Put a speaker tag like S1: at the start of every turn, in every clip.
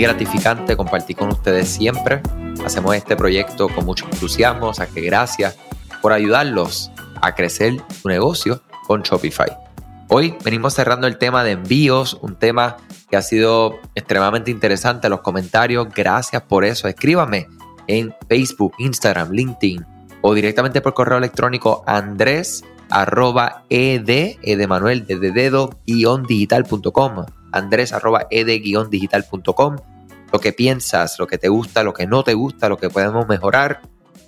S1: gratificante compartir con ustedes siempre. Hacemos este proyecto con mucho entusiasmo, o sea que gracias por ayudarlos a crecer su negocio con Shopify. Hoy venimos cerrando el tema de envíos, un tema que ha sido extremadamente interesante. Los comentarios, gracias por eso. Escríbame en Facebook, Instagram, LinkedIn o directamente por correo electrónico andrés arroba Manuel, de dedo, guion digital.com. Andrés arroba ed, guion digital.com. Lo que piensas, lo que te gusta, lo que no te gusta, lo que podemos mejorar,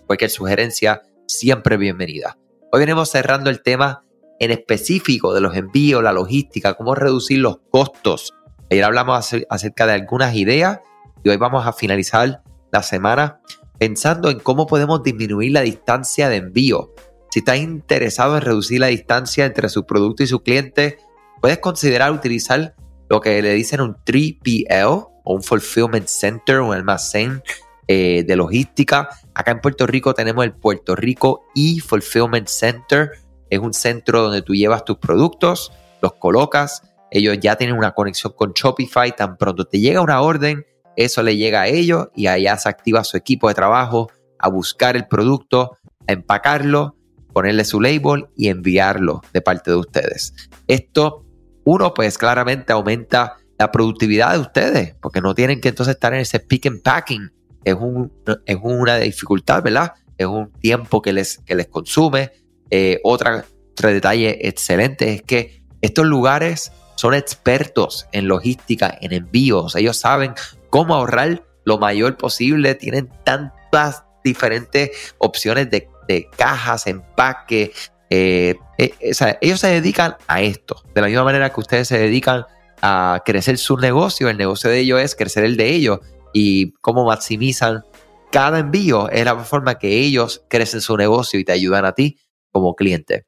S1: cualquier sugerencia, siempre bienvenida. Hoy venimos cerrando el tema en específico de los envíos, la logística, cómo reducir los costos. Ayer hablamos acerca de algunas ideas y hoy vamos a finalizar la semana pensando en cómo podemos disminuir la distancia de envío. Si estás interesado en reducir la distancia entre su producto y su cliente, puedes considerar utilizar lo que le dicen un 3PL o un Fulfillment Center, un almacén eh, de logística. Acá en Puerto Rico tenemos el Puerto Rico e-Fulfillment Center. Es un centro donde tú llevas tus productos, los colocas. Ellos ya tienen una conexión con Shopify. Tan pronto te llega una orden, eso le llega a ellos y allá se activa su equipo de trabajo a buscar el producto, a empacarlo, ponerle su label y enviarlo de parte de ustedes. Esto, uno, pues claramente aumenta la productividad de ustedes, porque no tienen que entonces estar en ese pick and packing. Es, un, es una dificultad, ¿verdad? Es un tiempo que les, que les consume. Eh, otra, otro detalle excelente es que estos lugares son expertos en logística, en envíos. Ellos saben cómo ahorrar lo mayor posible. Tienen tantas diferentes opciones de, cajas, empaque. Eh, eh, ellos se dedican a esto. De la misma manera que ustedes se dedican a crecer su negocio, el negocio de ellos es crecer el de ellos y cómo maximizan cada envío es la forma que ellos crecen su negocio y te ayudan a ti como cliente.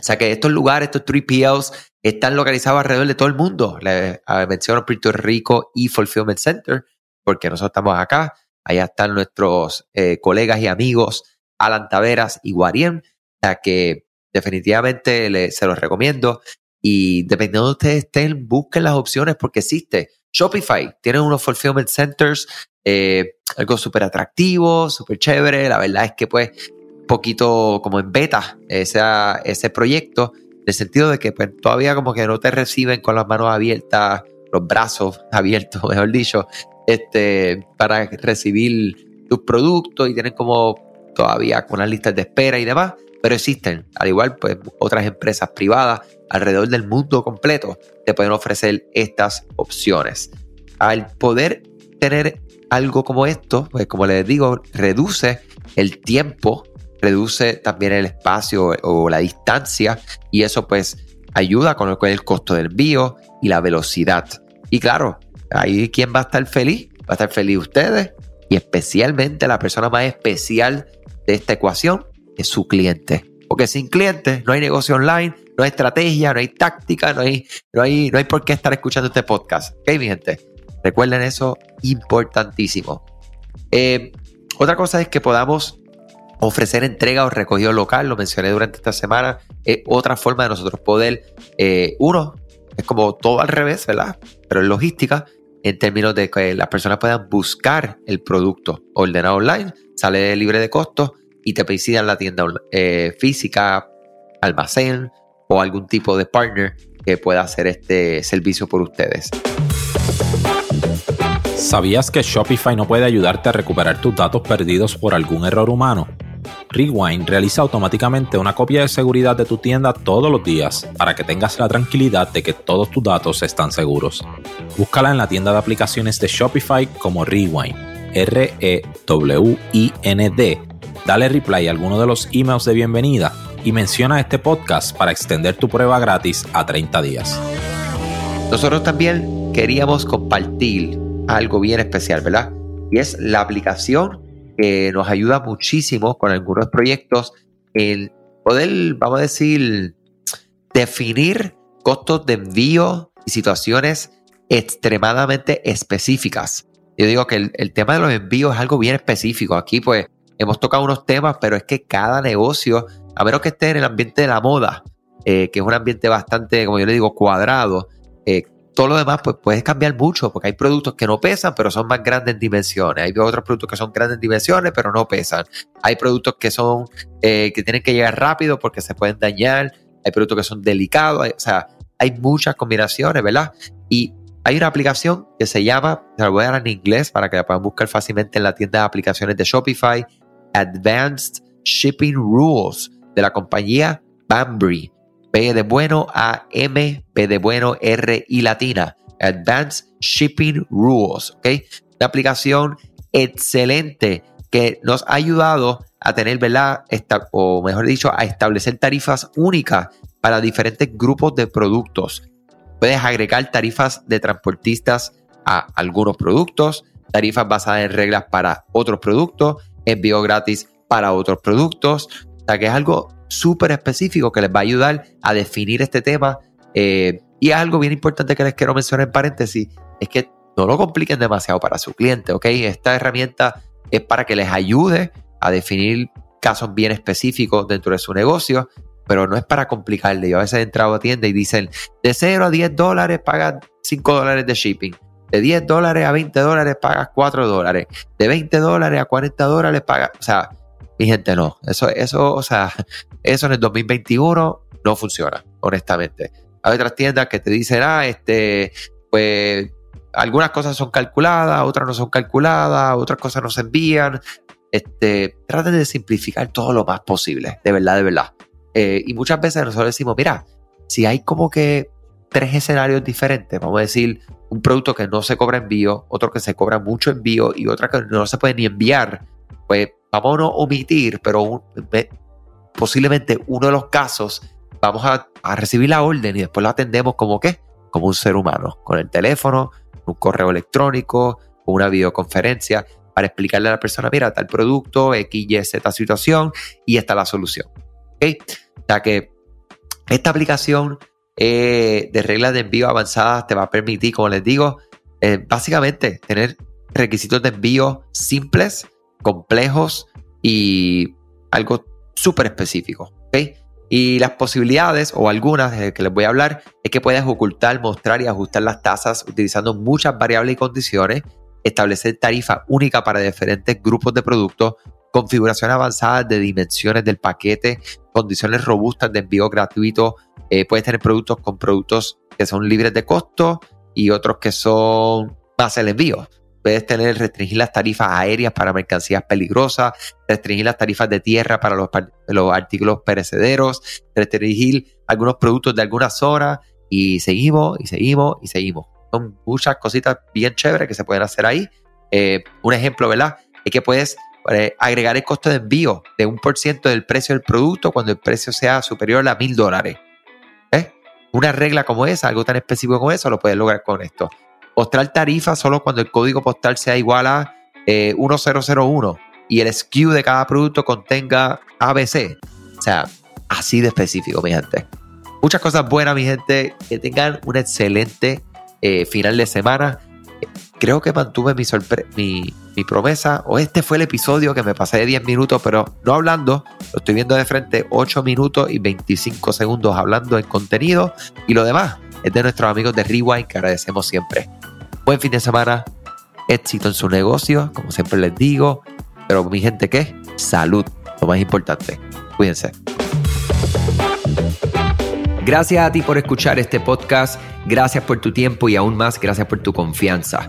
S1: O sea que estos lugares, estos 3PLs, están localizados alrededor de todo el mundo. Les menciono Puerto Rico y Fulfillment Center, porque nosotros estamos acá. Allá están nuestros eh, colegas y amigos Alan Taveras y Guarien. O sea que definitivamente se los recomiendo. Y dependiendo de ustedes estén, busquen las opciones porque existe. Shopify tiene unos fulfillment centers, eh, algo súper atractivo, súper chévere. La verdad es que pues poquito como en beta ese, ese proyecto, en el sentido de que pues, todavía como que no te reciben con las manos abiertas, los brazos abiertos, mejor dicho, este, para recibir tus productos y tienen como todavía con las listas de espera y demás, pero existen, al igual pues otras empresas privadas alrededor del mundo completo te pueden ofrecer estas opciones. Al poder tener algo como esto, pues como les digo, reduce el tiempo reduce también el espacio o la distancia y eso pues ayuda con el costo del envío y la velocidad. Y claro, ahí quién va a estar feliz, va a estar feliz ustedes y especialmente la persona más especial de esta ecuación su cliente. Porque sin cliente no hay negocio online, no hay estrategia, no hay táctica, no hay, no hay, no hay por qué estar escuchando este podcast. ¿Ok, mi gente? Recuerden eso, importantísimo. Eh, otra cosa es que podamos ofrecer entrega o recogido local, lo mencioné durante esta semana, es otra forma de nosotros poder, eh, uno, es como todo al revés, ¿verdad? Pero en logística, en términos de que las personas puedan buscar el producto ordenado online, sale libre de costos y te piden la tienda eh, física, almacén o algún tipo de partner que pueda hacer este servicio por ustedes.
S2: ¿Sabías que Shopify no puede ayudarte a recuperar tus datos perdidos por algún error humano? Rewind realiza automáticamente una copia de seguridad de tu tienda todos los días para que tengas la tranquilidad de que todos tus datos están seguros. Búscala en la tienda de aplicaciones de Shopify como Rewind, R-E-W-I-N-D. Dale reply a alguno de los emails de bienvenida y menciona este podcast para extender tu prueba gratis a 30 días.
S1: Nosotros también queríamos compartir algo bien especial, ¿verdad? Y es la aplicación que nos ayuda muchísimo con algunos proyectos el poder, vamos a decir, definir costos de envío y situaciones extremadamente específicas. Yo digo que el, tema de los envíos es algo bien específico. Aquí pues hemos tocado unos temas, pero es que cada negocio, a menos que esté en el ambiente de la moda, eh, que es un ambiente bastante, como yo le digo, cuadrado, eh, todo lo demás, pues puedes cambiar mucho, porque hay productos que no pesan, pero son más grandes en dimensiones. Hay otros productos que son grandes en dimensiones, pero no pesan. Hay productos que son, eh, que tienen que llegar rápido porque se pueden dañar. Hay productos que son delicados. o sea, hay muchas combinaciones, ¿verdad? Y hay una aplicación que se llama, se la voy a dar en inglés para que la puedan buscar fácilmente en la tienda de aplicaciones de Shopify, Advanced Shipping Rules de la compañía Bambry. B de bueno A M, B de bueno R y latina. Advanced Shipping Rules. ¿ok? Una aplicación excelente que nos ha ayudado a tener, ¿verdad? o mejor dicho, a establecer tarifas únicas para diferentes grupos de productos. Puedes agregar tarifas de transportistas a algunos productos, tarifas basadas en reglas para otros productos, envío gratis para otros productos. O sea que es algo súper específico que les va a ayudar a definir este tema. Eh, y algo bien importante que les quiero mencionar en paréntesis, es que no lo compliquen demasiado para su cliente, ¿ok? Esta herramienta es para que les ayude a definir casos bien específicos dentro de su negocio, pero no es para complicarle. Yo a veces he entrado a tienda y dicen, de 0 a 10 dólares pagas 5 dólares de shipping. De 10 dólares a 20 dólares pagas 4 dólares. De 20 dólares a 40 dólares pagas, o sea, mi gente no. Eso, eso, o sea, eso en el 2021 no funciona, honestamente. Hay otras tiendas que te dicen, ah, este, pues algunas cosas son calculadas, otras no son calculadas, otras cosas no se envían. Este, traten de simplificar todo lo más posible, de verdad, de verdad. Eh, y muchas veces nosotros decimos, mira, si hay como que tres escenarios diferentes, vamos a decir, un producto que no se cobra envío, otro que se cobra mucho envío y otra que no se puede ni enviar, pues vamos a no omitir, pero posiblemente uno de los casos vamos a, recibir la orden y después lo atendemos como qué, como un ser humano, con el teléfono, un correo electrónico, una videoconferencia, para explicarle a la persona, mira, tal producto, X, Y, Z situación, y esta es la solución. ¿Okay? O sea que esta aplicación eh, de reglas de envío avanzadas te va a permitir, como les digo, eh, básicamente tener requisitos de envío simples, complejos y algo súper específico. ¿okay? Y las posibilidades, o algunas de que les voy a hablar, es que puedes ocultar, mostrar y ajustar las tasas utilizando muchas variables y condiciones, establecer tarifa única para diferentes grupos de productos, configuración avanzada de dimensiones del paquete, condiciones robustas de envío gratuito. Eh, puedes tener productos con productos que son libres de costo y otros que son más el envío puedes tener, restringir las tarifas aéreas para mercancías peligrosas, restringir las tarifas de tierra para los, los artículos perecederos, restringir algunos productos de algunas zonas y seguimos y seguimos y seguimos. Son muchas cositas bien chéveres que se pueden hacer ahí. Eh, un ejemplo, ¿verdad? Es que puedes eh, agregar el costo de envío de un por ciento del precio del producto cuando el precio sea superior a mil dólares. Una regla como esa, algo tan específico como eso, lo puedes lograr con esto mostrar tarifa solo cuando el código postal sea igual a 1001 eh, y el SKU de cada producto contenga ABC. O sea, así de específico, mi gente. Muchas cosas buenas, mi gente. Que tengan un excelente eh, final de semana. Creo que mantuve mi, mi, mi, promesa. O este fue el episodio que me pasé de 10 minutos, pero no hablando. Lo estoy viendo de frente 8 minutos y 25 segundos hablando en contenido. Y lo demás es de nuestros amigos de Rewind que agradecemos siempre. Buen fin de semana, éxito en su negocio, como siempre les digo. Pero mi gente, ¿qué? Salud, lo más importante. Cuídense. Gracias a ti por escuchar este podcast, gracias por tu tiempo y aún más gracias por tu confianza.